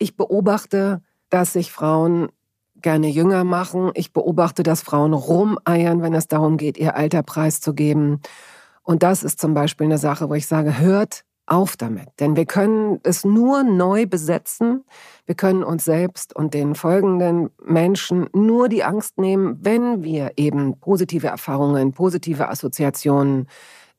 Ich beobachte, dass sich Frauen gerne jünger machen. Ich beobachte, dass Frauen rumeiern, wenn es darum geht, ihr Alter preiszugeben. Und das ist zum Beispiel eine Sache, wo ich sage, hört auf damit. Denn wir können es nur neu besetzen. Wir können uns selbst und den folgenden Menschen nur die Angst nehmen, wenn wir eben positive Erfahrungen, positive Assoziationen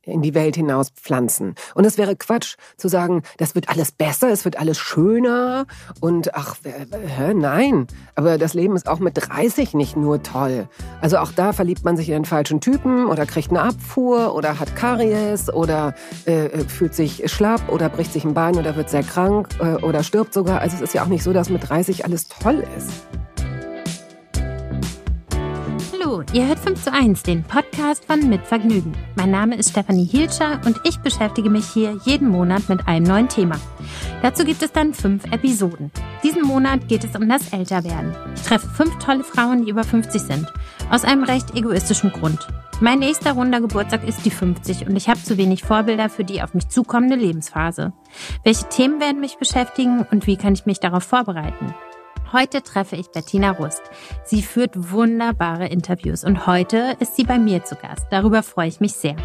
in die Welt hinaus pflanzen. Und es wäre Quatsch zu sagen, das wird alles besser, es wird alles schöner und ach, hä, nein. Aber das Leben ist auch mit 30 nicht nur toll. Also auch da verliebt man sich in den falschen Typen oder kriegt eine Abfuhr oder hat Karies oder äh, äh fühlt sich schlapp oder bricht sich ein Bein oder wird sehr krank äh, oder stirbt sogar. Also es ist ja auch nicht so, dass mit 30 alles toll ist. Hallo, ihr hört 5 zu 1, den Podcast von Mit Vergnügen. Mein Name ist Stefanie Hielscher und ich beschäftige mich hier jeden Monat mit einem neuen Thema. Dazu gibt es dann fünf Episoden. Diesen Monat geht es um das Älterwerden. Ich treffe fünf tolle Frauen, die über 50 sind. Aus einem recht egoistischen Grund. Mein nächster runder Geburtstag ist die 50 und ich habe zu wenig Vorbilder für die auf mich zukommende Lebensphase. Welche Themen werden mich beschäftigen und wie kann ich mich darauf vorbereiten? Heute treffe ich Bettina Rust. Sie führt wunderbare Interviews und heute ist sie bei mir zu Gast. Darüber freue ich mich sehr.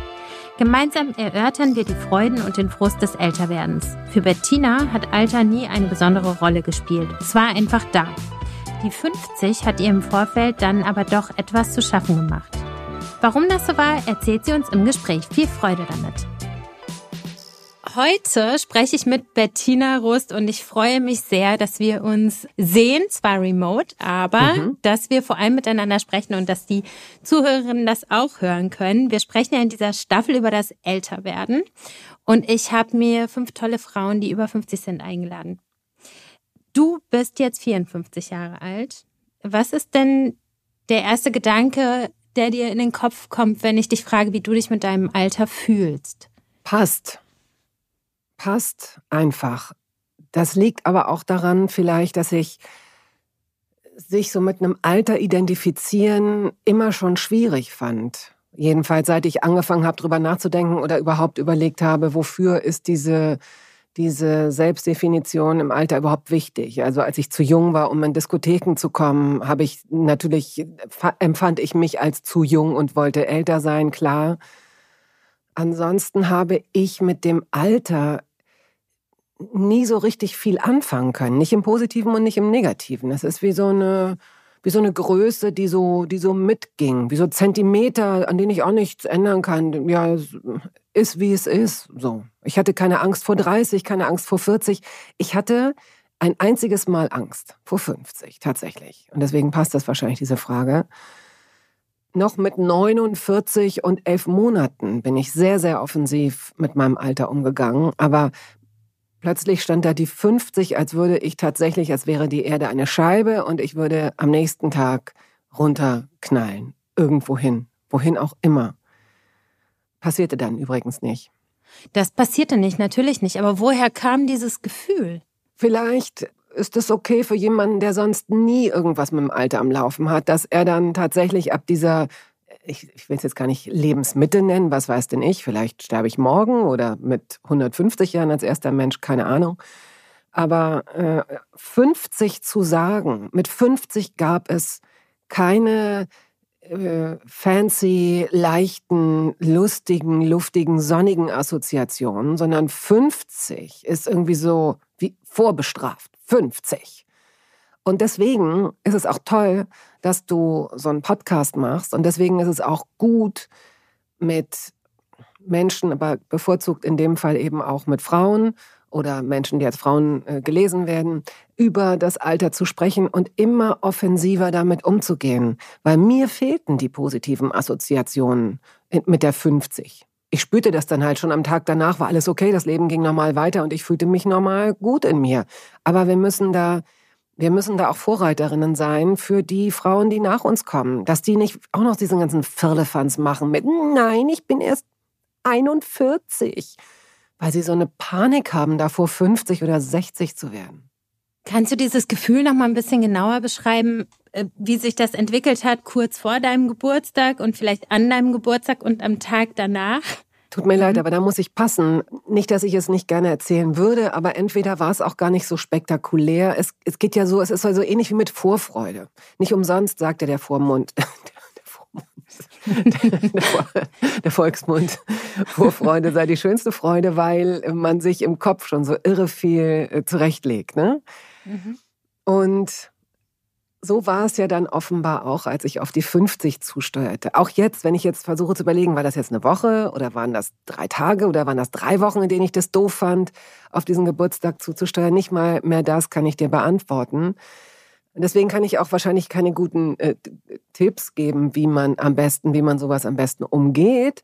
Gemeinsam erörtern wir die Freuden und den Frust des Älterwerdens. Für Bettina hat Alter nie eine besondere Rolle gespielt. Es war einfach da. Die 50 hat ihr im Vorfeld dann aber doch etwas zu schaffen gemacht. Warum das so war, erzählt sie uns im Gespräch. Viel Freude damit. Heute spreche ich mit Bettina Rust und ich freue mich sehr, dass wir uns sehen, zwar remote, aber mhm. dass wir vor allem miteinander sprechen und dass die Zuhörerinnen das auch hören können. Wir sprechen ja in dieser Staffel über das Älterwerden und ich habe mir fünf tolle Frauen, die über 50 sind, eingeladen. Du bist jetzt 54 Jahre alt. Was ist denn der erste Gedanke, der dir in den Kopf kommt, wenn ich dich frage, wie du dich mit deinem Alter fühlst? Passt passt einfach. Das liegt aber auch daran vielleicht, dass ich sich so mit einem Alter identifizieren immer schon schwierig fand. Jedenfalls seit ich angefangen habe, darüber nachzudenken oder überhaupt überlegt habe, wofür ist diese, diese Selbstdefinition im Alter überhaupt wichtig. Also als ich zu jung war, um in Diskotheken zu kommen, habe ich natürlich, empfand ich mich als zu jung und wollte älter sein, klar. Ansonsten habe ich mit dem Alter nie so richtig viel anfangen können. Nicht im Positiven und nicht im Negativen. Es ist wie so eine, wie so eine Größe, die so, die so mitging. Wie so Zentimeter, an denen ich auch nichts ändern kann. Ja, ist wie es ist. So. Ich hatte keine Angst vor 30, keine Angst vor 40. Ich hatte ein einziges Mal Angst vor 50, tatsächlich. Und deswegen passt das wahrscheinlich, diese Frage. Noch mit 49 und 11 Monaten bin ich sehr, sehr offensiv mit meinem Alter umgegangen. Aber Plötzlich stand da die 50, als würde ich tatsächlich, als wäre die Erde eine Scheibe und ich würde am nächsten Tag runterknallen. Irgendwohin. Wohin auch immer. Passierte dann übrigens nicht. Das passierte nicht, natürlich nicht. Aber woher kam dieses Gefühl? Vielleicht ist es okay für jemanden, der sonst nie irgendwas mit dem Alter am Laufen hat, dass er dann tatsächlich ab dieser ich, ich will es jetzt gar nicht Lebensmittel nennen, was weiß denn ich, vielleicht sterbe ich morgen oder mit 150 Jahren als erster Mensch, keine Ahnung. Aber äh, 50 zu sagen, mit 50 gab es keine äh, fancy, leichten, lustigen, luftigen, sonnigen Assoziationen, sondern 50 ist irgendwie so wie vorbestraft. 50. Und deswegen ist es auch toll, dass du so einen Podcast machst. Und deswegen ist es auch gut, mit Menschen, aber bevorzugt in dem Fall eben auch mit Frauen oder Menschen, die als Frauen äh, gelesen werden, über das Alter zu sprechen und immer offensiver damit umzugehen. Weil mir fehlten die positiven Assoziationen mit der 50. Ich spürte das dann halt schon am Tag danach, war alles okay, das Leben ging normal weiter und ich fühlte mich normal gut in mir. Aber wir müssen da wir müssen da auch Vorreiterinnen sein für die Frauen, die nach uns kommen. Dass die nicht auch noch diesen ganzen Firlefanz machen mit, nein, ich bin erst 41. Weil sie so eine Panik haben, davor 50 oder 60 zu werden. Kannst du dieses Gefühl noch mal ein bisschen genauer beschreiben, wie sich das entwickelt hat, kurz vor deinem Geburtstag und vielleicht an deinem Geburtstag und am Tag danach? Tut mir mhm. leid, aber da muss ich passen. Nicht, dass ich es nicht gerne erzählen würde, aber entweder war es auch gar nicht so spektakulär. Es, es geht ja so, es ist so also ähnlich wie mit Vorfreude. Nicht umsonst sagte der Vormund, der Volksmund. Vorfreude sei die schönste Freude, weil man sich im Kopf schon so irre viel äh, zurechtlegt. Ne? Mhm. Und so war es ja dann offenbar auch, als ich auf die 50 zusteuerte. Auch jetzt, wenn ich jetzt versuche zu überlegen, war das jetzt eine Woche oder waren das drei Tage oder waren das drei Wochen, in denen ich das doof fand, auf diesen Geburtstag zuzusteuern, nicht mal mehr das kann ich dir beantworten. Deswegen kann ich auch wahrscheinlich keine guten äh, Tipps geben, wie man am besten, wie man sowas am besten umgeht.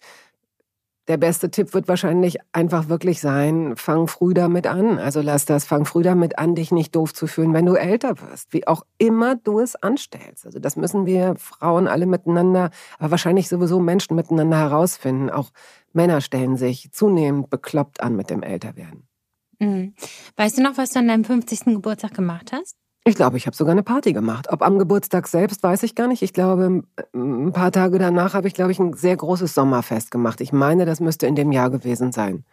Der beste Tipp wird wahrscheinlich einfach wirklich sein, fang früh damit an. Also lass das, fang früh damit an, dich nicht doof zu fühlen, wenn du älter wirst. Wie auch immer du es anstellst. Also das müssen wir Frauen alle miteinander, aber wahrscheinlich sowieso Menschen miteinander herausfinden. Auch Männer stellen sich zunehmend bekloppt an mit dem Älterwerden. Mhm. Weißt du noch, was du an deinem 50. Geburtstag gemacht hast? Ich glaube, ich habe sogar eine Party gemacht. Ob am Geburtstag selbst, weiß ich gar nicht. Ich glaube, ein paar Tage danach habe ich, glaube ich, ein sehr großes Sommerfest gemacht. Ich meine, das müsste in dem Jahr gewesen sein.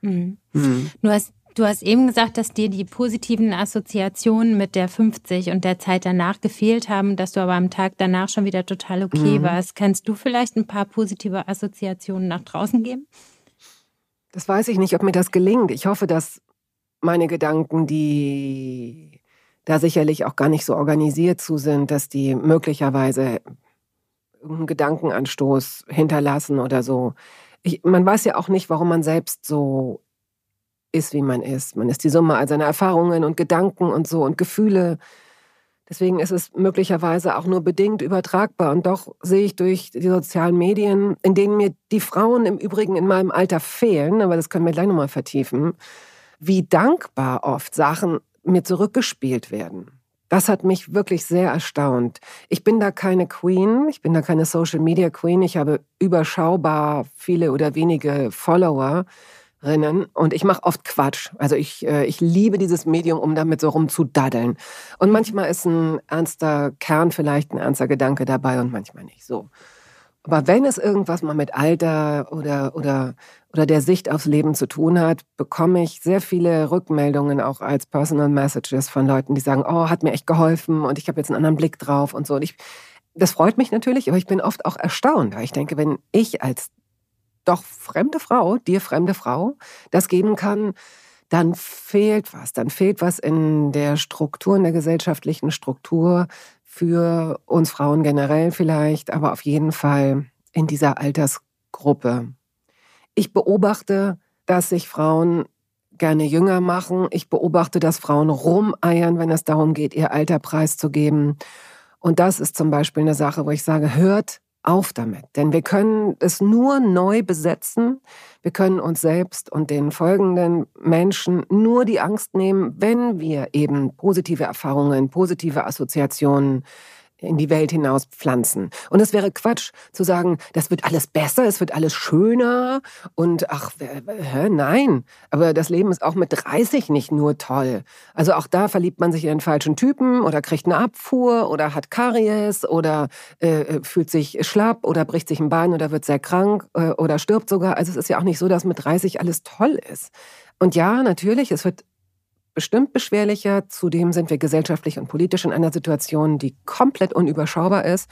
Mhm. Mhm. Du, hast, du hast eben gesagt, dass dir die positiven Assoziationen mit der 50 und der Zeit danach gefehlt haben, dass du aber am Tag danach schon wieder total okay mhm. warst. Kannst du vielleicht ein paar positive Assoziationen nach draußen geben? Das weiß ich nicht, ob mir das gelingt. Ich hoffe, dass meine Gedanken, die da sicherlich auch gar nicht so organisiert zu sind, dass die möglicherweise einen Gedankenanstoß hinterlassen oder so. Ich, man weiß ja auch nicht, warum man selbst so ist, wie man ist. Man ist die Summe all seiner Erfahrungen und Gedanken und so und Gefühle. Deswegen ist es möglicherweise auch nur bedingt übertragbar. Und doch sehe ich durch die sozialen Medien, in denen mir die Frauen im Übrigen in meinem Alter fehlen, aber das können wir gleich nochmal vertiefen, wie dankbar oft Sachen mir zurückgespielt werden. Das hat mich wirklich sehr erstaunt. Ich bin da keine Queen, ich bin da keine Social Media Queen, ich habe überschaubar viele oder wenige Followerinnen und ich mache oft Quatsch. Also ich, äh, ich liebe dieses Medium, um damit so rumzudaddeln. Und manchmal ist ein ernster Kern vielleicht ein ernster Gedanke dabei und manchmal nicht so. Aber wenn es irgendwas mal mit Alter oder, oder, oder der Sicht aufs Leben zu tun hat, bekomme ich sehr viele Rückmeldungen auch als Personal Messages von Leuten, die sagen, oh, hat mir echt geholfen und ich habe jetzt einen anderen Blick drauf und so. Und ich, das freut mich natürlich, aber ich bin oft auch erstaunt, weil ich denke, wenn ich als doch fremde Frau, dir fremde Frau, das geben kann, dann fehlt was. Dann fehlt was in der Struktur, in der gesellschaftlichen Struktur, für uns Frauen generell vielleicht, aber auf jeden Fall in dieser Altersgruppe. Ich beobachte, dass sich Frauen gerne jünger machen. Ich beobachte, dass Frauen rumeiern, wenn es darum geht, ihr Alter preiszugeben. Und das ist zum Beispiel eine Sache, wo ich sage, hört auf damit. Denn wir können es nur neu besetzen. Wir können uns selbst und den folgenden Menschen nur die Angst nehmen, wenn wir eben positive Erfahrungen, positive Assoziationen in die Welt hinaus pflanzen. Und es wäre Quatsch zu sagen, das wird alles besser, es wird alles schöner und ach, hä, nein. Aber das Leben ist auch mit 30 nicht nur toll. Also auch da verliebt man sich in den falschen Typen oder kriegt eine Abfuhr oder hat Karies oder äh, äh, fühlt sich schlapp oder bricht sich ein Bein oder wird sehr krank äh, oder stirbt sogar. Also es ist ja auch nicht so, dass mit 30 alles toll ist. Und ja, natürlich, es wird bestimmt beschwerlicher. Zudem sind wir gesellschaftlich und politisch in einer Situation, die komplett unüberschaubar ist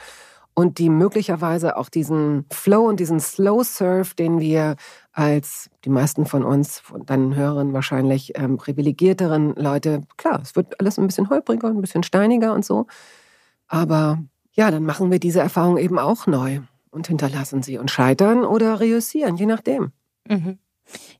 und die möglicherweise auch diesen Flow und diesen Slow Surf, den wir als die meisten von uns, deinen Hörern wahrscheinlich ähm, privilegierteren Leute, klar, es wird alles ein bisschen holpriger, ein bisschen steiniger und so. Aber ja, dann machen wir diese Erfahrung eben auch neu und hinterlassen sie und scheitern oder reüssieren, je nachdem. Mhm.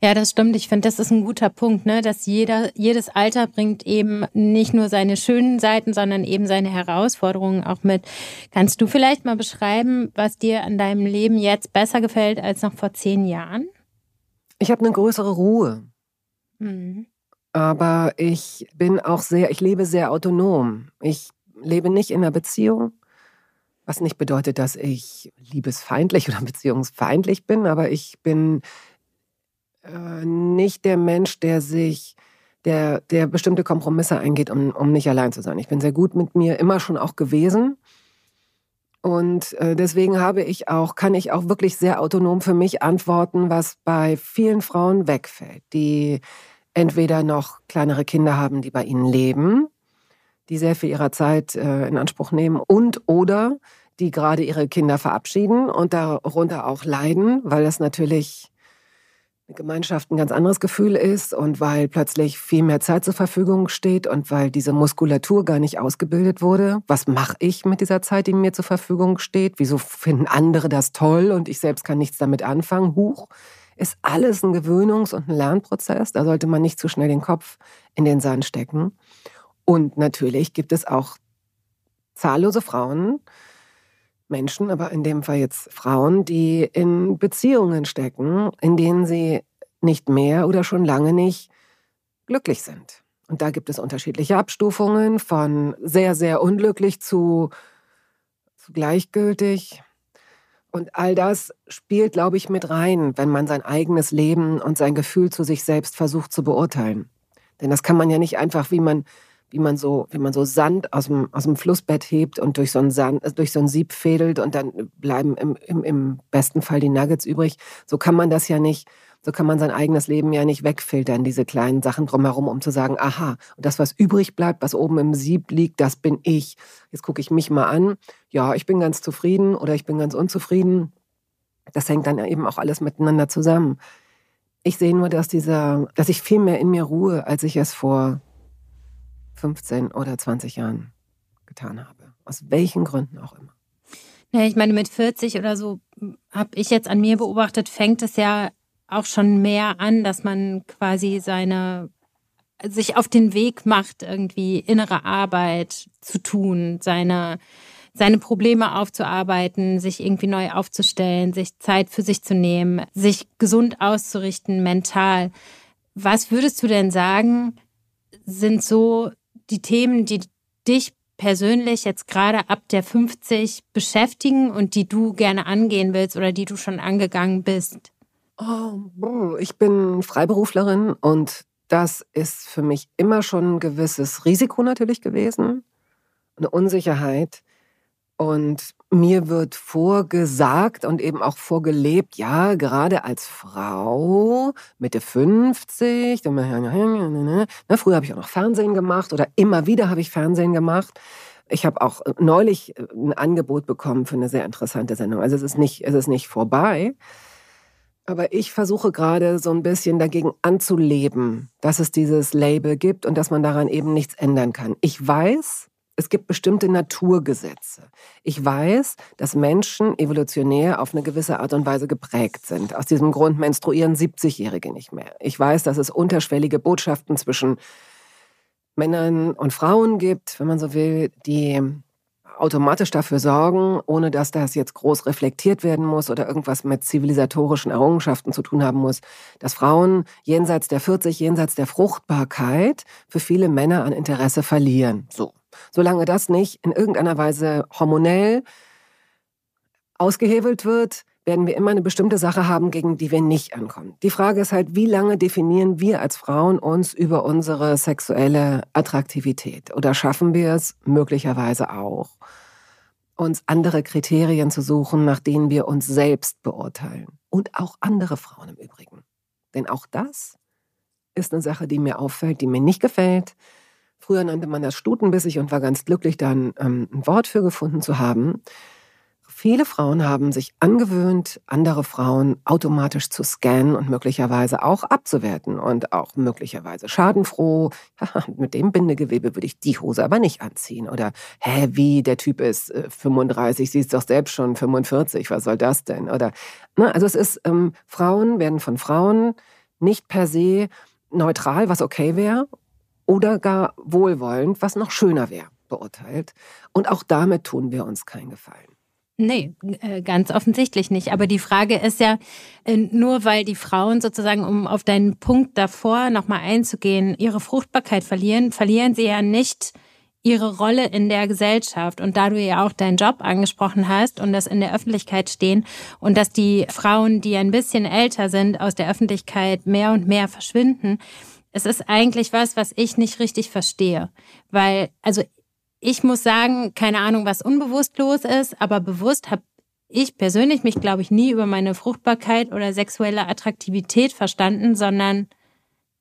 Ja, das stimmt. Ich finde, das ist ein guter Punkt, ne? dass jeder, jedes Alter bringt eben nicht nur seine schönen Seiten, sondern eben seine Herausforderungen auch mit. Kannst du vielleicht mal beschreiben, was dir an deinem Leben jetzt besser gefällt als noch vor zehn Jahren? Ich habe eine größere Ruhe. Mhm. Aber ich bin auch sehr, ich lebe sehr autonom. Ich lebe nicht in einer Beziehung, was nicht bedeutet, dass ich liebesfeindlich oder beziehungsfeindlich bin, aber ich bin äh, nicht der Mensch, der sich, der, der bestimmte Kompromisse eingeht, um, um nicht allein zu sein. Ich bin sehr gut mit mir, immer schon auch gewesen. Und äh, deswegen habe ich auch, kann ich auch wirklich sehr autonom für mich antworten, was bei vielen Frauen wegfällt, die entweder noch kleinere Kinder haben, die bei ihnen leben, die sehr viel ihrer Zeit äh, in Anspruch nehmen und oder die gerade ihre Kinder verabschieden und darunter auch leiden, weil das natürlich eine Gemeinschaft ein ganz anderes Gefühl ist und weil plötzlich viel mehr Zeit zur Verfügung steht und weil diese Muskulatur gar nicht ausgebildet wurde. Was mache ich mit dieser Zeit, die mir zur Verfügung steht? Wieso finden andere das toll und ich selbst kann nichts damit anfangen? Huch, ist alles ein Gewöhnungs- und ein Lernprozess. Da sollte man nicht zu schnell den Kopf in den Sand stecken. Und natürlich gibt es auch zahllose Frauen, Menschen, aber in dem Fall jetzt Frauen, die in Beziehungen stecken, in denen sie nicht mehr oder schon lange nicht glücklich sind. Und da gibt es unterschiedliche Abstufungen von sehr, sehr unglücklich zu, zu gleichgültig. Und all das spielt, glaube ich, mit rein, wenn man sein eigenes Leben und sein Gefühl zu sich selbst versucht zu beurteilen. Denn das kann man ja nicht einfach, wie man wie man so, wie man so Sand aus dem, aus dem Flussbett hebt und durch so ein Sand, äh, durch so ein Sieb fädelt und dann bleiben im, im, im besten Fall die Nuggets übrig. So kann man das ja nicht, so kann man sein eigenes Leben ja nicht wegfiltern, diese kleinen Sachen drumherum, um zu sagen, aha, und das, was übrig bleibt, was oben im Sieb liegt, das bin ich. Jetzt gucke ich mich mal an. Ja, ich bin ganz zufrieden oder ich bin ganz unzufrieden. Das hängt dann eben auch alles miteinander zusammen. Ich sehe nur, dass dieser, dass ich viel mehr in mir ruhe, als ich es vor 15 oder 20 Jahren getan habe. Aus welchen Gründen auch immer. Ja, ich meine, mit 40 oder so habe ich jetzt an mir beobachtet, fängt es ja auch schon mehr an, dass man quasi seine sich auf den Weg macht, irgendwie innere Arbeit zu tun, seine seine Probleme aufzuarbeiten, sich irgendwie neu aufzustellen, sich Zeit für sich zu nehmen, sich gesund auszurichten, mental. Was würdest du denn sagen, sind so die Themen, die dich persönlich jetzt gerade ab der 50 beschäftigen und die du gerne angehen willst oder die du schon angegangen bist? Oh, ich bin Freiberuflerin und das ist für mich immer schon ein gewisses Risiko natürlich gewesen, eine Unsicherheit. Und mir wird vorgesagt und eben auch vorgelebt, ja, gerade als Frau, Mitte 50, na, früher habe ich auch noch Fernsehen gemacht oder immer wieder habe ich Fernsehen gemacht. Ich habe auch neulich ein Angebot bekommen für eine sehr interessante Sendung. Also es ist nicht, es ist nicht vorbei. Aber ich versuche gerade so ein bisschen dagegen anzuleben, dass es dieses Label gibt und dass man daran eben nichts ändern kann. Ich weiß, es gibt bestimmte Naturgesetze. Ich weiß, dass Menschen evolutionär auf eine gewisse Art und Weise geprägt sind. Aus diesem Grund menstruieren 70-Jährige nicht mehr. Ich weiß, dass es unterschwellige Botschaften zwischen Männern und Frauen gibt, wenn man so will, die automatisch dafür sorgen, ohne dass das jetzt groß reflektiert werden muss oder irgendwas mit zivilisatorischen Errungenschaften zu tun haben muss, dass Frauen jenseits der 40, jenseits der Fruchtbarkeit für viele Männer an Interesse verlieren. So. Solange das nicht in irgendeiner Weise hormonell ausgehebelt wird, werden wir immer eine bestimmte Sache haben, gegen die wir nicht ankommen. Die Frage ist halt, wie lange definieren wir als Frauen uns über unsere sexuelle Attraktivität? Oder schaffen wir es möglicherweise auch, uns andere Kriterien zu suchen, nach denen wir uns selbst beurteilen? Und auch andere Frauen im Übrigen. Denn auch das ist eine Sache, die mir auffällt, die mir nicht gefällt, Früher nannte man das stutenbissig und war ganz glücklich, dann ähm, ein Wort für gefunden zu haben. Viele Frauen haben sich angewöhnt, andere Frauen automatisch zu scannen und möglicherweise auch abzuwerten und auch möglicherweise schadenfroh. Mit dem Bindegewebe würde ich die Hose aber nicht anziehen. Oder, hä, wie, der Typ ist äh, 35, sie ist doch selbst schon 45, was soll das denn? Oder, ne, also es ist, ähm, Frauen werden von Frauen nicht per se neutral, was okay wäre, oder gar wohlwollend, was noch schöner wäre, beurteilt. Und auch damit tun wir uns keinen Gefallen. Nee, äh, ganz offensichtlich nicht. Aber die Frage ist ja, äh, nur weil die Frauen sozusagen, um auf deinen Punkt davor nochmal einzugehen, ihre Fruchtbarkeit verlieren, verlieren sie ja nicht ihre Rolle in der Gesellschaft. Und da du ja auch deinen Job angesprochen hast und das in der Öffentlichkeit stehen und dass die Frauen, die ein bisschen älter sind, aus der Öffentlichkeit mehr und mehr verschwinden, es ist eigentlich was, was ich nicht richtig verstehe. Weil, also ich muss sagen, keine Ahnung, was unbewusst los ist, aber bewusst habe ich persönlich mich, glaube ich, nie über meine Fruchtbarkeit oder sexuelle Attraktivität verstanden, sondern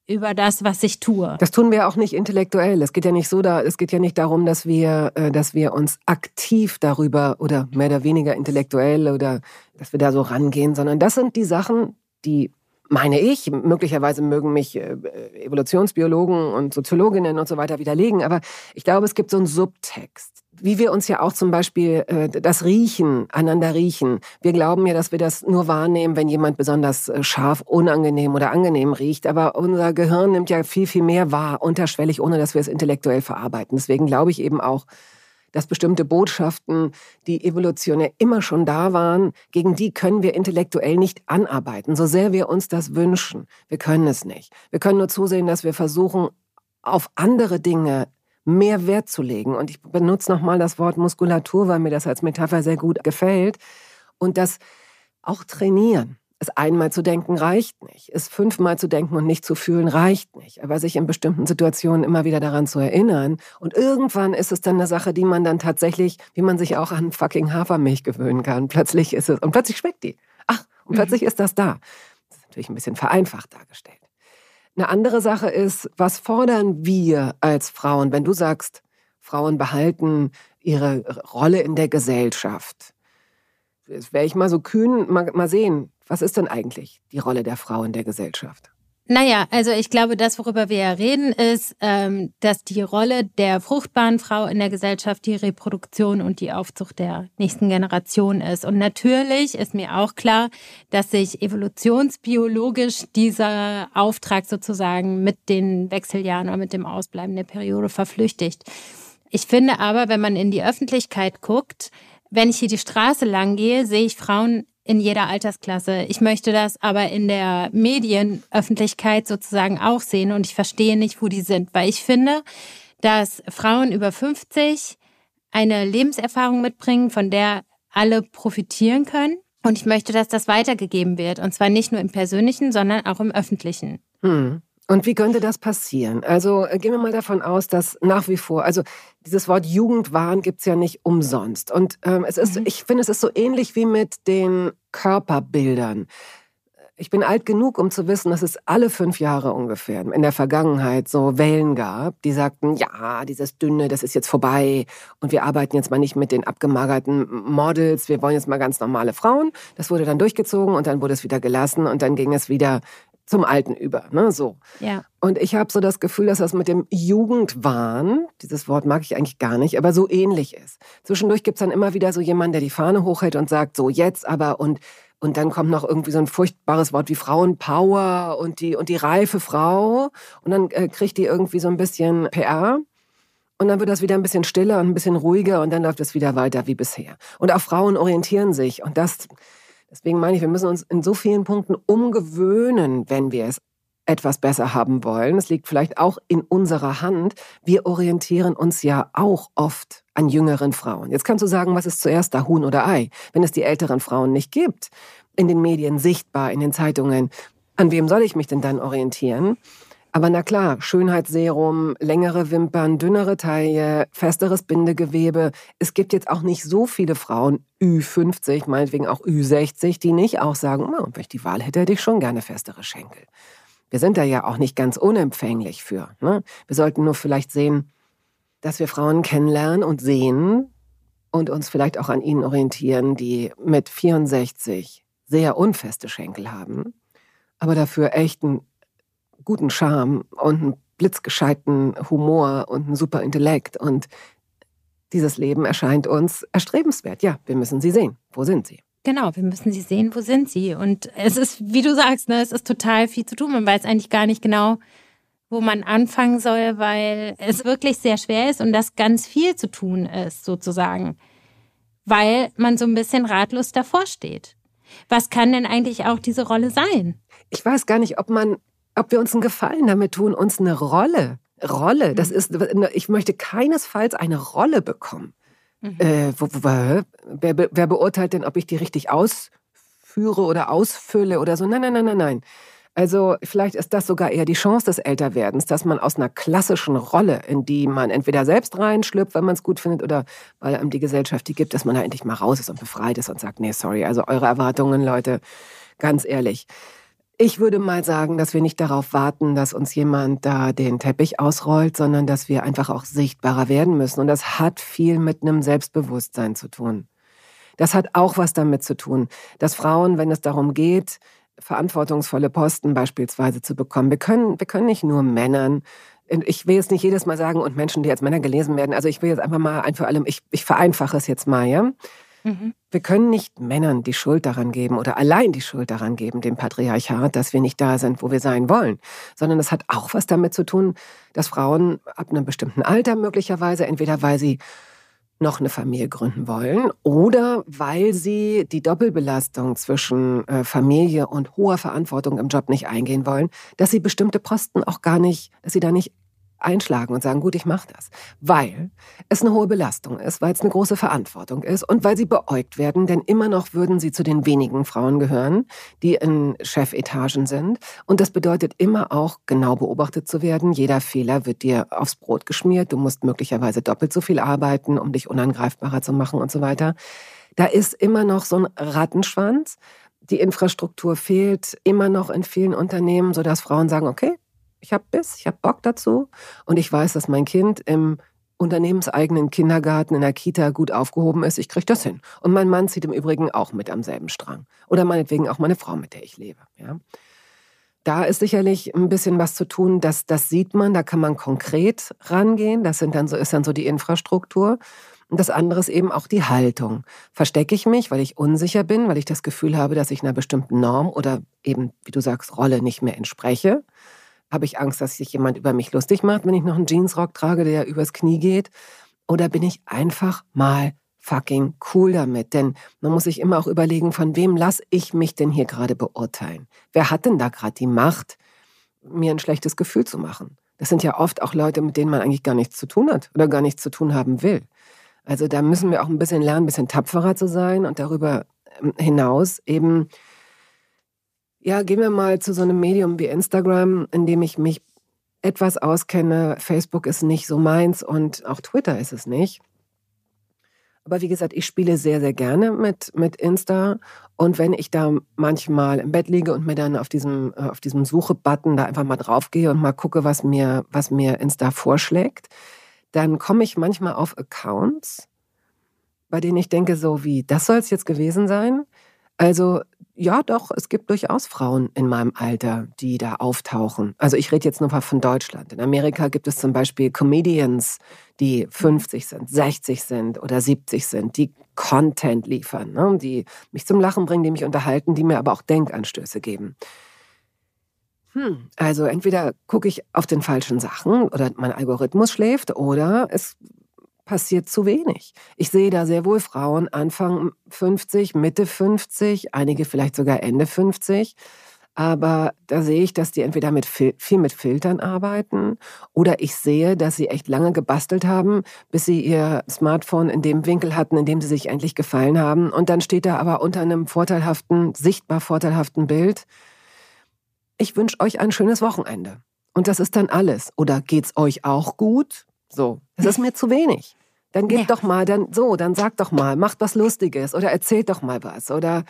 über das, was ich tue. Das tun wir auch nicht intellektuell. Es geht ja nicht so da, es geht ja nicht darum, dass wir, äh, dass wir uns aktiv darüber oder mehr oder weniger intellektuell oder dass wir da so rangehen, sondern das sind die Sachen, die meine ich, möglicherweise mögen mich äh, Evolutionsbiologen und Soziologinnen und so weiter widerlegen, aber ich glaube, es gibt so einen Subtext wie wir uns ja auch zum Beispiel äh, das Riechen, einander riechen. Wir glauben ja, dass wir das nur wahrnehmen, wenn jemand besonders äh, scharf, unangenehm oder angenehm riecht. Aber unser Gehirn nimmt ja viel, viel mehr wahr, unterschwellig, ohne dass wir es intellektuell verarbeiten. Deswegen glaube ich eben auch, dass bestimmte Botschaften, die evolutionär immer schon da waren, gegen die können wir intellektuell nicht anarbeiten, so sehr wir uns das wünschen. Wir können es nicht. Wir können nur zusehen, dass wir versuchen, auf andere Dinge mehr Wert zu legen. Und ich benutze nochmal das Wort Muskulatur, weil mir das als Metapher sehr gut gefällt. Und das auch trainieren. Es einmal zu denken reicht nicht. Es fünfmal zu denken und nicht zu fühlen reicht nicht. Aber sich in bestimmten Situationen immer wieder daran zu erinnern. Und irgendwann ist es dann eine Sache, die man dann tatsächlich, wie man sich auch an fucking Hafermilch gewöhnen kann. Plötzlich ist es, und plötzlich schmeckt die. Ach, und plötzlich mhm. ist das da. Das ist natürlich ein bisschen vereinfacht dargestellt. Eine andere Sache ist, was fordern wir als Frauen, wenn du sagst, Frauen behalten ihre Rolle in der Gesellschaft? Wäre ich mal so kühn, mal, mal sehen, was ist denn eigentlich die Rolle der Frau in der Gesellschaft? Naja, also ich glaube, das, worüber wir ja reden, ist, ähm, dass die Rolle der fruchtbaren Frau in der Gesellschaft die Reproduktion und die Aufzucht der nächsten Generation ist. Und natürlich ist mir auch klar, dass sich evolutionsbiologisch dieser Auftrag sozusagen mit den Wechseljahren oder mit dem Ausbleiben der Periode verflüchtigt. Ich finde aber, wenn man in die Öffentlichkeit guckt, wenn ich hier die Straße lang gehe, sehe ich Frauen in jeder Altersklasse. Ich möchte das aber in der Medienöffentlichkeit sozusagen auch sehen und ich verstehe nicht, wo die sind, weil ich finde, dass Frauen über 50 eine Lebenserfahrung mitbringen, von der alle profitieren können. Und ich möchte, dass das weitergegeben wird. Und zwar nicht nur im persönlichen, sondern auch im öffentlichen. Hm. Und wie könnte das passieren? Also äh, gehen wir mal davon aus, dass nach wie vor, also dieses Wort Jugendwahn gibt's ja nicht umsonst. Und ähm, es ist, mhm. ich finde, es ist so ähnlich wie mit den Körperbildern. Ich bin alt genug, um zu wissen, dass es alle fünf Jahre ungefähr in der Vergangenheit so Wellen gab, die sagten, ja, dieses Dünne, das ist jetzt vorbei und wir arbeiten jetzt mal nicht mit den abgemagerten Models, wir wollen jetzt mal ganz normale Frauen. Das wurde dann durchgezogen und dann wurde es wieder gelassen und dann ging es wieder zum Alten über, ne, so. Ja. Und ich habe so das Gefühl, dass das mit dem Jugendwahn, dieses Wort mag ich eigentlich gar nicht, aber so ähnlich ist. Zwischendurch gibt's dann immer wieder so jemanden, der die Fahne hochhält und sagt, so jetzt aber und und dann kommt noch irgendwie so ein furchtbares Wort wie Frauenpower und die und die reife Frau und dann äh, kriegt die irgendwie so ein bisschen PR. Und dann wird das wieder ein bisschen stiller und ein bisschen ruhiger und dann läuft es wieder weiter wie bisher. Und auch Frauen orientieren sich und das Deswegen meine ich, wir müssen uns in so vielen Punkten umgewöhnen, wenn wir es etwas besser haben wollen. Es liegt vielleicht auch in unserer Hand. Wir orientieren uns ja auch oft an jüngeren Frauen. Jetzt kannst du sagen, was ist zuerst da, Huhn oder Ei? Wenn es die älteren Frauen nicht gibt, in den Medien sichtbar, in den Zeitungen, an wem soll ich mich denn dann orientieren? Aber na klar, Schönheitsserum, längere Wimpern, dünnere Taille, festeres Bindegewebe. Es gibt jetzt auch nicht so viele Frauen, Ü50, meinetwegen auch Ü60, die nicht auch sagen, oh, wenn ich die Wahl hätte, hätte ich schon gerne festere Schenkel. Wir sind da ja auch nicht ganz unempfänglich für. Ne? Wir sollten nur vielleicht sehen, dass wir Frauen kennenlernen und sehen und uns vielleicht auch an ihnen orientieren, die mit 64 sehr unfeste Schenkel haben, aber dafür echten guten Charme und einen blitzgescheiten Humor und einen super Intellekt. Und dieses Leben erscheint uns erstrebenswert. Ja, wir müssen sie sehen. Wo sind sie? Genau, wir müssen sie sehen, wo sind sie? Und es ist, wie du sagst, ne, es ist total viel zu tun. Man weiß eigentlich gar nicht genau, wo man anfangen soll, weil es wirklich sehr schwer ist und das ganz viel zu tun ist, sozusagen. Weil man so ein bisschen ratlos davor steht. Was kann denn eigentlich auch diese Rolle sein? Ich weiß gar nicht, ob man ob wir uns einen Gefallen damit tun, uns eine Rolle, Rolle, das mhm. ist, ich möchte keinesfalls eine Rolle bekommen. Mhm. Äh, wo, wo, wer, wer beurteilt denn, ob ich die richtig ausführe oder ausfülle oder so? Nein, nein, nein, nein, nein. Also vielleicht ist das sogar eher die Chance des Älterwerdens, dass man aus einer klassischen Rolle, in die man entweder selbst reinschlüpft, wenn man es gut findet, oder weil einem die Gesellschaft die gibt, dass man da endlich mal raus ist und befreit ist und sagt, nee, sorry, also eure Erwartungen, Leute, ganz ehrlich. Ich würde mal sagen, dass wir nicht darauf warten, dass uns jemand da den Teppich ausrollt, sondern dass wir einfach auch sichtbarer werden müssen. Und das hat viel mit einem Selbstbewusstsein zu tun. Das hat auch was damit zu tun, dass Frauen, wenn es darum geht, verantwortungsvolle Posten beispielsweise zu bekommen. Wir können, wir können nicht nur Männern ich will jetzt nicht jedes Mal sagen, und Menschen, die als Männer gelesen werden. Also ich will jetzt einfach mal ein für allem, ich, ich vereinfache es jetzt mal, ja. Mhm. Wir können nicht Männern die Schuld daran geben oder allein die Schuld daran geben, dem Patriarchat, dass wir nicht da sind, wo wir sein wollen, sondern es hat auch was damit zu tun, dass Frauen ab einem bestimmten Alter möglicherweise, entweder weil sie noch eine Familie gründen wollen oder weil sie die Doppelbelastung zwischen äh, Familie und hoher Verantwortung im Job nicht eingehen wollen, dass sie bestimmte Posten auch gar nicht, dass sie da nicht einschlagen und sagen, gut, ich mache das, weil es eine hohe Belastung ist, weil es eine große Verantwortung ist und weil sie beäugt werden, denn immer noch würden sie zu den wenigen Frauen gehören, die in Chefetagen sind und das bedeutet immer auch genau beobachtet zu werden. Jeder Fehler wird dir aufs Brot geschmiert, du musst möglicherweise doppelt so viel arbeiten, um dich unangreifbarer zu machen und so weiter. Da ist immer noch so ein Rattenschwanz. Die Infrastruktur fehlt immer noch in vielen Unternehmen, sodass Frauen sagen, okay, ich habe Biss, ich habe Bock dazu und ich weiß, dass mein Kind im unternehmenseigenen Kindergarten in der Kita gut aufgehoben ist. Ich kriege das hin. Und mein Mann zieht im Übrigen auch mit am selben Strang. Oder meinetwegen auch meine Frau, mit der ich lebe. Ja. Da ist sicherlich ein bisschen was zu tun. Das, das sieht man, da kann man konkret rangehen. Das sind dann so, ist dann so die Infrastruktur. Und das andere ist eben auch die Haltung. Verstecke ich mich, weil ich unsicher bin, weil ich das Gefühl habe, dass ich einer bestimmten Norm oder eben, wie du sagst, Rolle nicht mehr entspreche? Habe ich Angst, dass sich jemand über mich lustig macht, wenn ich noch einen Jeansrock trage, der übers Knie geht? Oder bin ich einfach mal fucking cool damit? Denn man muss sich immer auch überlegen, von wem lasse ich mich denn hier gerade beurteilen? Wer hat denn da gerade die Macht, mir ein schlechtes Gefühl zu machen? Das sind ja oft auch Leute, mit denen man eigentlich gar nichts zu tun hat oder gar nichts zu tun haben will. Also da müssen wir auch ein bisschen lernen, ein bisschen tapferer zu sein und darüber ähm, hinaus eben ja, gehen wir mal zu so einem Medium wie Instagram, in dem ich mich etwas auskenne. Facebook ist nicht so meins und auch Twitter ist es nicht. Aber wie gesagt, ich spiele sehr, sehr gerne mit, mit Insta. Und wenn ich da manchmal im Bett liege und mir dann auf diesem, äh, auf diesem Suche-Button da einfach mal draufgehe und mal gucke, was mir, was mir Insta vorschlägt, dann komme ich manchmal auf Accounts, bei denen ich denke, so wie, das soll es jetzt gewesen sein. Also ja, doch, es gibt durchaus Frauen in meinem Alter, die da auftauchen. Also ich rede jetzt nur mal von Deutschland. In Amerika gibt es zum Beispiel Comedians, die 50 sind, 60 sind oder 70 sind, die Content liefern, ne? die mich zum Lachen bringen, die mich unterhalten, die mir aber auch Denkanstöße geben. Hm, also entweder gucke ich auf den falschen Sachen oder mein Algorithmus schläft oder es passiert zu wenig. Ich sehe da sehr wohl Frauen Anfang 50, Mitte 50, einige vielleicht sogar Ende 50. Aber da sehe ich, dass die entweder mit viel mit Filtern arbeiten oder ich sehe, dass sie echt lange gebastelt haben, bis sie ihr Smartphone in dem Winkel hatten, in dem sie sich endlich gefallen haben. Und dann steht da aber unter einem vorteilhaften, sichtbar vorteilhaften Bild, ich wünsche euch ein schönes Wochenende. Und das ist dann alles. Oder geht's euch auch gut? So, das ist mir zu wenig. Dann gebt ja. doch mal, dann so, dann sagt doch mal, macht was Lustiges oder erzählt doch mal was oder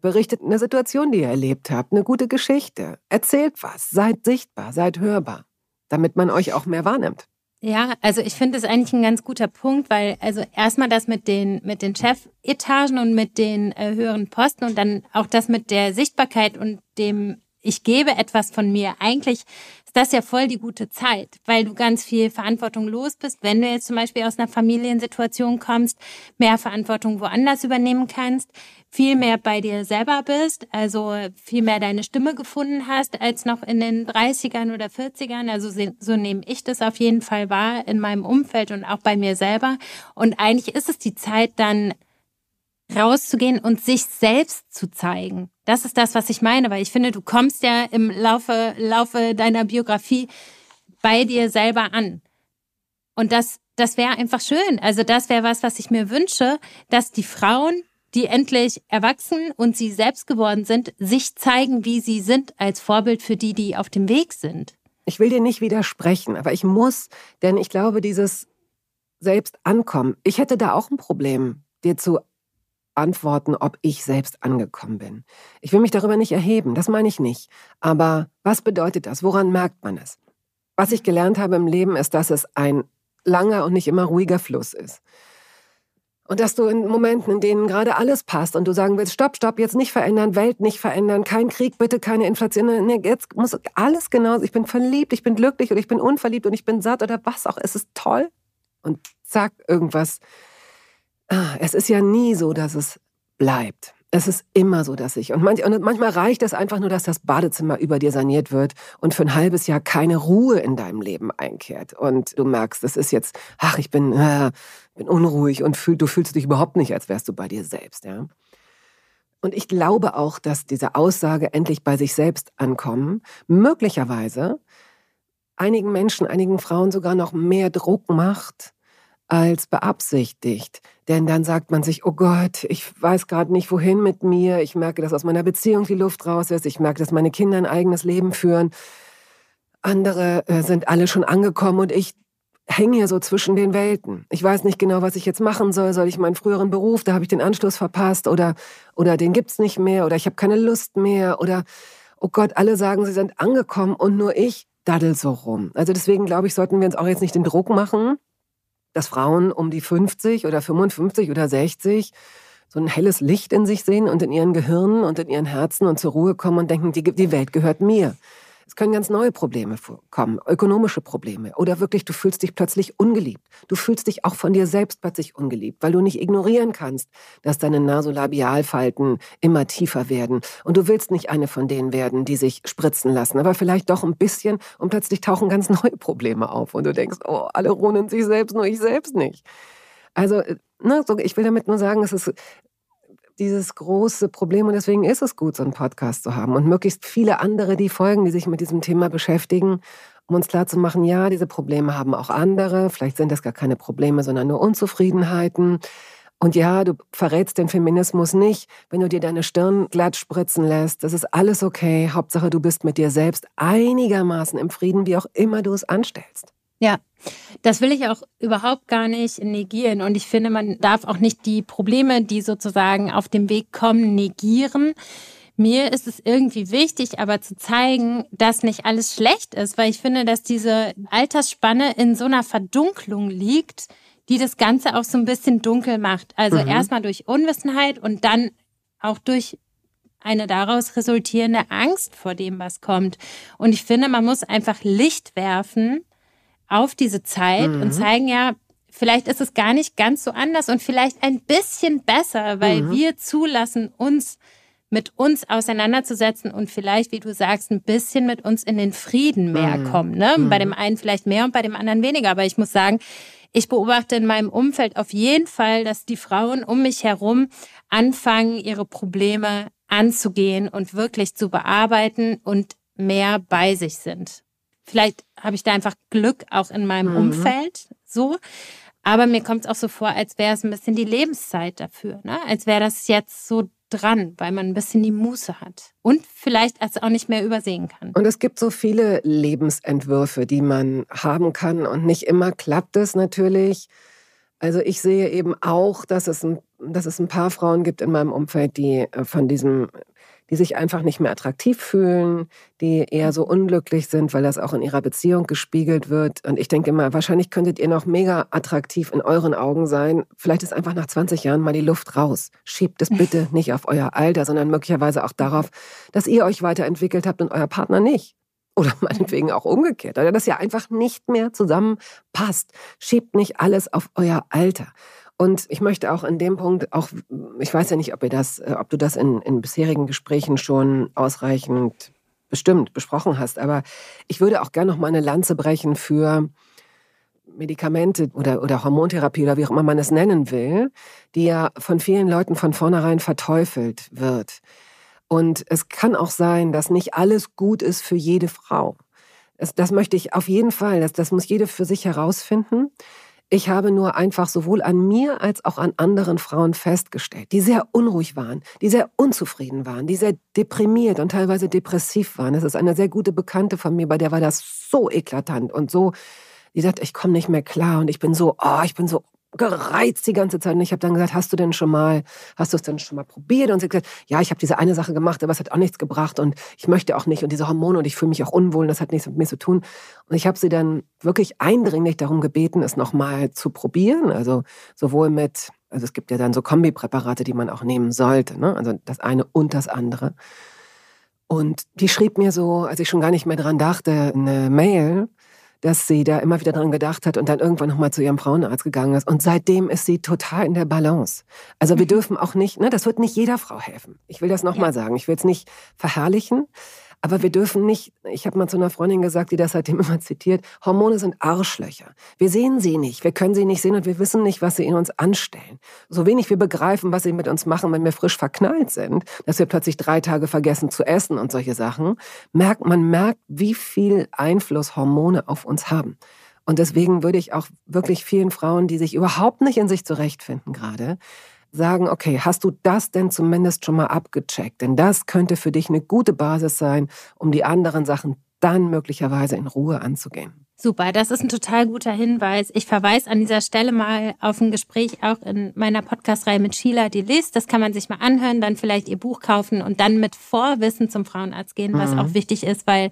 berichtet eine Situation, die ihr erlebt habt, eine gute Geschichte. Erzählt was, seid sichtbar, seid hörbar, damit man euch auch mehr wahrnimmt. Ja, also ich finde das eigentlich ein ganz guter Punkt, weil also erstmal das mit den mit den Chefetagen und mit den äh, höheren Posten und dann auch das mit der Sichtbarkeit und dem ich gebe etwas von mir. Eigentlich ist das ja voll die gute Zeit, weil du ganz viel Verantwortung los bist. Wenn du jetzt zum Beispiel aus einer Familiensituation kommst, mehr Verantwortung woanders übernehmen kannst, viel mehr bei dir selber bist, also viel mehr deine Stimme gefunden hast als noch in den 30ern oder 40ern. Also so nehme ich das auf jeden Fall wahr in meinem Umfeld und auch bei mir selber. Und eigentlich ist es die Zeit dann rauszugehen und sich selbst zu zeigen. Das ist das, was ich meine, weil ich finde, du kommst ja im Laufe, Laufe deiner Biografie bei dir selber an. Und das, das wäre einfach schön. Also das wäre was, was ich mir wünsche, dass die Frauen die endlich erwachsen und sie selbst geworden sind, sich zeigen, wie sie sind, als Vorbild für die, die auf dem Weg sind. Ich will dir nicht widersprechen, aber ich muss, denn ich glaube, dieses selbst ankommen, ich hätte da auch ein Problem, dir zu antworten, ob ich selbst angekommen bin. Ich will mich darüber nicht erheben, das meine ich nicht. Aber was bedeutet das? Woran merkt man es? Was ich gelernt habe im Leben ist, dass es ein langer und nicht immer ruhiger Fluss ist. Und dass du in Momenten, in denen gerade alles passt und du sagen willst, stopp, stopp, jetzt nicht verändern, Welt nicht verändern, kein Krieg, bitte keine Inflation, nee, jetzt muss alles genauso, ich bin verliebt, ich bin glücklich oder ich bin unverliebt und ich bin satt oder was auch, es ist toll. Und zack, irgendwas. Ah, es ist ja nie so, dass es bleibt. Es ist immer so, dass ich. Und, manch, und manchmal reicht es einfach nur, dass das Badezimmer über dir saniert wird und für ein halbes Jahr keine Ruhe in deinem Leben einkehrt. Und du merkst, das ist jetzt, ach, ich bin, äh, bin unruhig und fühl, du fühlst dich überhaupt nicht, als wärst du bei dir selbst. Ja? Und ich glaube auch, dass diese Aussage endlich bei sich selbst ankommen, möglicherweise einigen Menschen, einigen Frauen sogar noch mehr Druck macht, als beabsichtigt. Denn dann sagt man sich, oh Gott, ich weiß gerade nicht, wohin mit mir. Ich merke, dass aus meiner Beziehung die Luft raus ist. Ich merke, dass meine Kinder ein eigenes Leben führen. Andere äh, sind alle schon angekommen und ich hänge hier so zwischen den Welten. Ich weiß nicht genau, was ich jetzt machen soll. Soll ich meinen früheren Beruf, da habe ich den Anschluss verpasst oder, oder den gibt's nicht mehr oder ich habe keine Lust mehr oder, oh Gott, alle sagen, sie sind angekommen und nur ich daddel so rum. Also deswegen glaube ich, sollten wir uns auch jetzt nicht den Druck machen, dass Frauen um die 50 oder 55 oder 60 so ein helles Licht in sich sehen und in ihren Gehirnen und in ihren Herzen und zur Ruhe kommen und denken, die, die Welt gehört mir. Es können ganz neue Probleme kommen, ökonomische Probleme oder wirklich, du fühlst dich plötzlich ungeliebt. Du fühlst dich auch von dir selbst plötzlich ungeliebt, weil du nicht ignorieren kannst, dass deine Nasolabialfalten immer tiefer werden. Und du willst nicht eine von denen werden, die sich spritzen lassen, aber vielleicht doch ein bisschen und plötzlich tauchen ganz neue Probleme auf und du denkst, oh, alle ruhen sich selbst, nur ich selbst nicht. Also, äh, ne, ich will damit nur sagen, es ist dieses große Problem und deswegen ist es gut, so einen Podcast zu haben und möglichst viele andere, die folgen, die sich mit diesem Thema beschäftigen, um uns klarzumachen, ja, diese Probleme haben auch andere, vielleicht sind das gar keine Probleme, sondern nur Unzufriedenheiten. Und ja, du verrätst den Feminismus nicht, wenn du dir deine Stirn glatt spritzen lässt. Das ist alles okay. Hauptsache, du bist mit dir selbst einigermaßen im Frieden, wie auch immer du es anstellst. Ja, das will ich auch überhaupt gar nicht negieren. Und ich finde, man darf auch nicht die Probleme, die sozusagen auf dem Weg kommen, negieren. Mir ist es irgendwie wichtig, aber zu zeigen, dass nicht alles schlecht ist, weil ich finde, dass diese Altersspanne in so einer Verdunklung liegt, die das Ganze auch so ein bisschen dunkel macht. Also mhm. erstmal durch Unwissenheit und dann auch durch eine daraus resultierende Angst vor dem, was kommt. Und ich finde, man muss einfach Licht werfen auf diese Zeit mhm. und zeigen ja, vielleicht ist es gar nicht ganz so anders und vielleicht ein bisschen besser, weil mhm. wir zulassen, uns mit uns auseinanderzusetzen und vielleicht, wie du sagst, ein bisschen mit uns in den Frieden mehr mhm. kommen. Ne? Bei dem mhm. einen vielleicht mehr und bei dem anderen weniger. Aber ich muss sagen, ich beobachte in meinem Umfeld auf jeden Fall, dass die Frauen um mich herum anfangen, ihre Probleme anzugehen und wirklich zu bearbeiten und mehr bei sich sind. Vielleicht habe ich da einfach Glück auch in meinem mhm. Umfeld so. Aber mir kommt es auch so vor, als wäre es ein bisschen die Lebenszeit dafür. Ne? Als wäre das jetzt so dran, weil man ein bisschen die Muße hat. Und vielleicht es auch nicht mehr übersehen kann. Und es gibt so viele Lebensentwürfe, die man haben kann. Und nicht immer klappt es natürlich. Also ich sehe eben auch, dass es ein, dass es ein paar Frauen gibt in meinem Umfeld, die äh, von diesem die sich einfach nicht mehr attraktiv fühlen, die eher so unglücklich sind, weil das auch in ihrer Beziehung gespiegelt wird. Und ich denke immer, wahrscheinlich könntet ihr noch mega attraktiv in euren Augen sein. Vielleicht ist einfach nach 20 Jahren mal die Luft raus. Schiebt es bitte nicht auf euer Alter, sondern möglicherweise auch darauf, dass ihr euch weiterentwickelt habt und euer Partner nicht. Oder meinetwegen auch umgekehrt, oder dass ihr einfach nicht mehr zusammenpasst. Schiebt nicht alles auf euer Alter. Und ich möchte auch in dem Punkt auch, ich weiß ja nicht, ob ihr das, äh, ob du das in, in bisherigen Gesprächen schon ausreichend bestimmt besprochen hast, aber ich würde auch gerne noch mal eine Lanze brechen für Medikamente oder, oder Hormontherapie oder wie auch immer man es nennen will, die ja von vielen Leuten von vornherein verteufelt wird. Und es kann auch sein, dass nicht alles gut ist für jede Frau. Das, das möchte ich auf jeden Fall, das, das muss jede für sich herausfinden. Ich habe nur einfach sowohl an mir als auch an anderen Frauen festgestellt, die sehr unruhig waren, die sehr unzufrieden waren, die sehr deprimiert und teilweise depressiv waren. Das ist eine sehr gute Bekannte von mir, bei der war das so eklatant und so, die sagt, ich komme nicht mehr klar und ich bin so, oh, ich bin so gereizt die ganze Zeit. Und ich habe dann gesagt, hast du denn schon mal, hast du es denn schon mal probiert? Und sie hat gesagt, ja, ich habe diese eine Sache gemacht, aber es hat auch nichts gebracht und ich möchte auch nicht und diese Hormone und ich fühle mich auch unwohl und das hat nichts mit mir zu tun. Und ich habe sie dann wirklich eindringlich darum gebeten, es nochmal zu probieren. Also sowohl mit, also es gibt ja dann so Kombipräparate, die man auch nehmen sollte, ne? also das eine und das andere. Und die schrieb mir so, als ich schon gar nicht mehr dran dachte, eine Mail, dass sie da immer wieder dran gedacht hat und dann irgendwann nochmal zu ihrem Frauenarzt gegangen ist. Und seitdem ist sie total in der Balance. Also wir mhm. dürfen auch nicht, ne, das wird nicht jeder Frau helfen. Ich will das nochmal ja. sagen. Ich will es nicht verherrlichen. Aber wir dürfen nicht, ich habe mal zu einer Freundin gesagt, die das seitdem immer zitiert, Hormone sind Arschlöcher. Wir sehen sie nicht, wir können sie nicht sehen und wir wissen nicht, was sie in uns anstellen. So wenig wir begreifen, was sie mit uns machen, wenn wir frisch verknallt sind, dass wir plötzlich drei Tage vergessen zu essen und solche Sachen, merkt man merkt, wie viel Einfluss Hormone auf uns haben. Und deswegen würde ich auch wirklich vielen Frauen, die sich überhaupt nicht in sich zurechtfinden gerade, sagen, okay, hast du das denn zumindest schon mal abgecheckt? Denn das könnte für dich eine gute Basis sein, um die anderen Sachen dann möglicherweise in Ruhe anzugehen. Super, das ist ein total guter Hinweis. Ich verweise an dieser Stelle mal auf ein Gespräch auch in meiner Podcast-Reihe mit Sheila die List. Das kann man sich mal anhören, dann vielleicht ihr Buch kaufen und dann mit Vorwissen zum Frauenarzt gehen, was mhm. auch wichtig ist, weil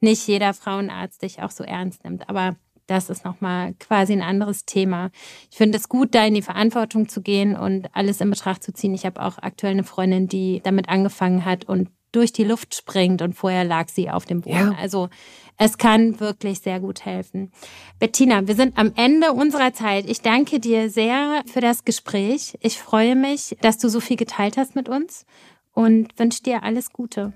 nicht jeder Frauenarzt dich auch so ernst nimmt. Aber das ist nochmal quasi ein anderes Thema. Ich finde es gut, da in die Verantwortung zu gehen und alles in Betracht zu ziehen. Ich habe auch aktuell eine Freundin, die damit angefangen hat und durch die Luft springt und vorher lag sie auf dem Boden. Ja. Also es kann wirklich sehr gut helfen. Bettina, wir sind am Ende unserer Zeit. Ich danke dir sehr für das Gespräch. Ich freue mich, dass du so viel geteilt hast mit uns und wünsche dir alles Gute.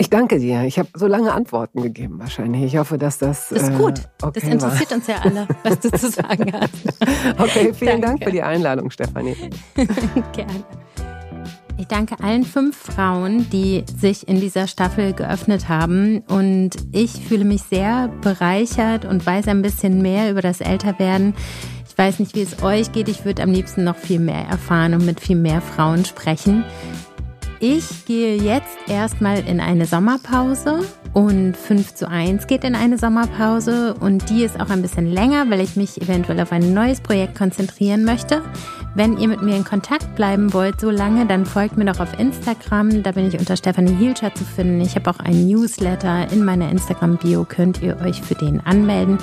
Ich danke dir. Ich habe so lange Antworten gegeben wahrscheinlich. Ich hoffe, dass das. Das ist gut. Äh, okay das interessiert war. uns ja alle, was du zu sagen hast. Okay, vielen danke. Dank für die Einladung, Stefanie. Gerne. Ich danke allen fünf Frauen, die sich in dieser Staffel geöffnet haben. Und ich fühle mich sehr bereichert und weiß ein bisschen mehr über das Älterwerden. Ich weiß nicht, wie es euch geht. Ich würde am liebsten noch viel mehr erfahren und mit viel mehr Frauen sprechen. Ich gehe jetzt erstmal in eine Sommerpause und 5 zu 1 geht in eine Sommerpause und die ist auch ein bisschen länger, weil ich mich eventuell auf ein neues Projekt konzentrieren möchte. Wenn ihr mit mir in Kontakt bleiben wollt so lange, dann folgt mir doch auf Instagram. Da bin ich unter Stephanie Hielscher zu finden. Ich habe auch einen Newsletter. In meiner Instagram-Bio könnt ihr euch für den anmelden.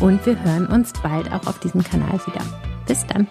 Und wir hören uns bald auch auf diesem Kanal wieder. Bis dann.